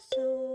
so